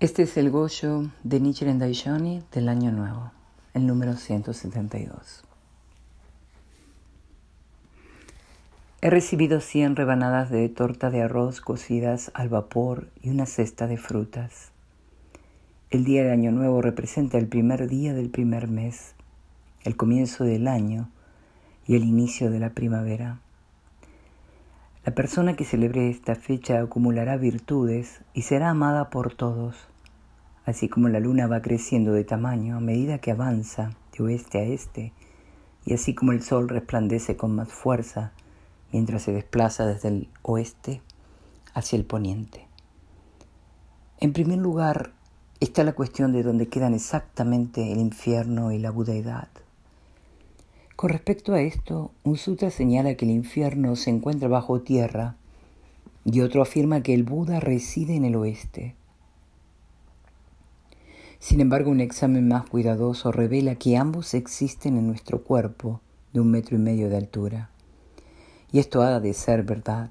Este es el Goyo de Nichiren Daishonin del Año Nuevo, el número 172. He recibido 100 rebanadas de torta de arroz cocidas al vapor y una cesta de frutas. El día de Año Nuevo representa el primer día del primer mes, el comienzo del año y el inicio de la primavera. La persona que celebre esta fecha acumulará virtudes y será amada por todos, así como la luna va creciendo de tamaño a medida que avanza de oeste a este, y así como el sol resplandece con más fuerza mientras se desplaza desde el oeste hacia el poniente. En primer lugar está la cuestión de dónde quedan exactamente el infierno y la budeidad. Con respecto a esto, un sutra señala que el infierno se encuentra bajo tierra y otro afirma que el Buda reside en el oeste. Sin embargo, un examen más cuidadoso revela que ambos existen en nuestro cuerpo de un metro y medio de altura. Y esto ha de ser verdad,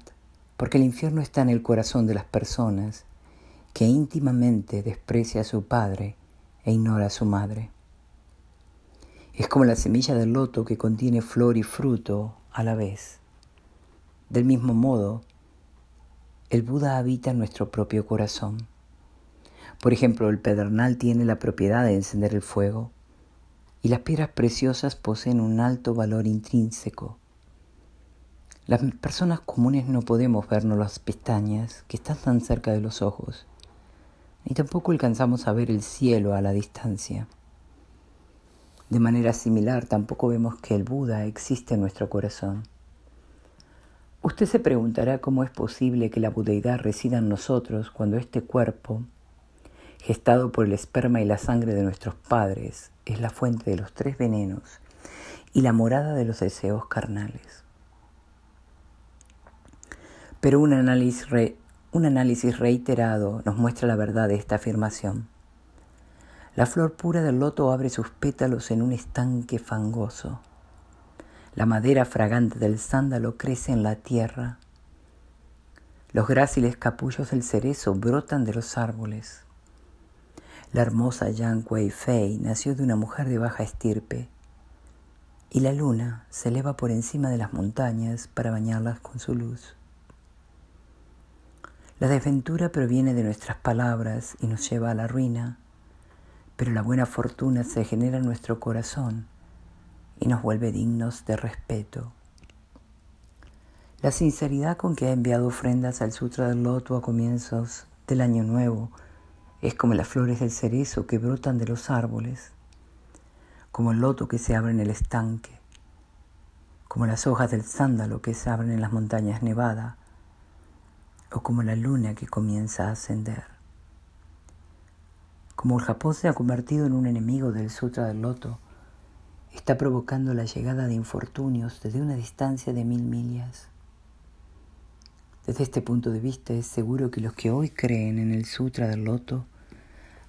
porque el infierno está en el corazón de las personas que íntimamente desprecia a su padre e ignora a su madre. Es como la semilla del loto que contiene flor y fruto a la vez. Del mismo modo, el Buda habita nuestro propio corazón. Por ejemplo, el pedernal tiene la propiedad de encender el fuego y las piedras preciosas poseen un alto valor intrínseco. Las personas comunes no podemos vernos las pestañas que están tan cerca de los ojos, ni tampoco alcanzamos a ver el cielo a la distancia. De manera similar, tampoco vemos que el Buda existe en nuestro corazón. Usted se preguntará cómo es posible que la budeidad resida en nosotros cuando este cuerpo, gestado por el esperma y la sangre de nuestros padres, es la fuente de los tres venenos y la morada de los deseos carnales. Pero un análisis, un análisis reiterado nos muestra la verdad de esta afirmación. La flor pura del loto abre sus pétalos en un estanque fangoso. La madera fragante del sándalo crece en la tierra. Los gráciles capullos del cerezo brotan de los árboles. La hermosa Yang Wei Fei nació de una mujer de baja estirpe. Y la luna se eleva por encima de las montañas para bañarlas con su luz. La desventura proviene de nuestras palabras y nos lleva a la ruina pero la buena fortuna se genera en nuestro corazón y nos vuelve dignos de respeto. La sinceridad con que ha enviado ofrendas al Sutra del Loto a comienzos del Año Nuevo es como las flores del cerezo que brotan de los árboles, como el loto que se abre en el estanque, como las hojas del sándalo que se abren en las montañas nevadas, o como la luna que comienza a ascender. Como el Japón se ha convertido en un enemigo del Sutra del Loto, está provocando la llegada de infortunios desde una distancia de mil millas. Desde este punto de vista es seguro que los que hoy creen en el Sutra del Loto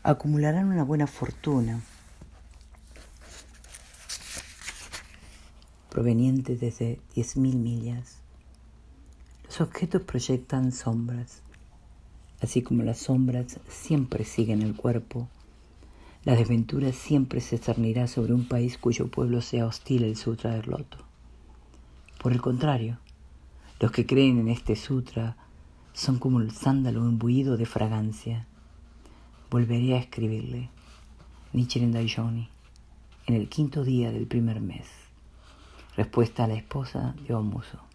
acumularán una buena fortuna proveniente desde diez mil millas. Los objetos proyectan sombras Así como las sombras siempre siguen el cuerpo, la desventura siempre se cernirá sobre un país cuyo pueblo sea hostil al sutra del loto. Por el contrario, los que creen en este sutra son como el sándalo imbuido de fragancia. Volveré a escribirle, Nichiren Daijoni, en el quinto día del primer mes. Respuesta a la esposa de Omuso.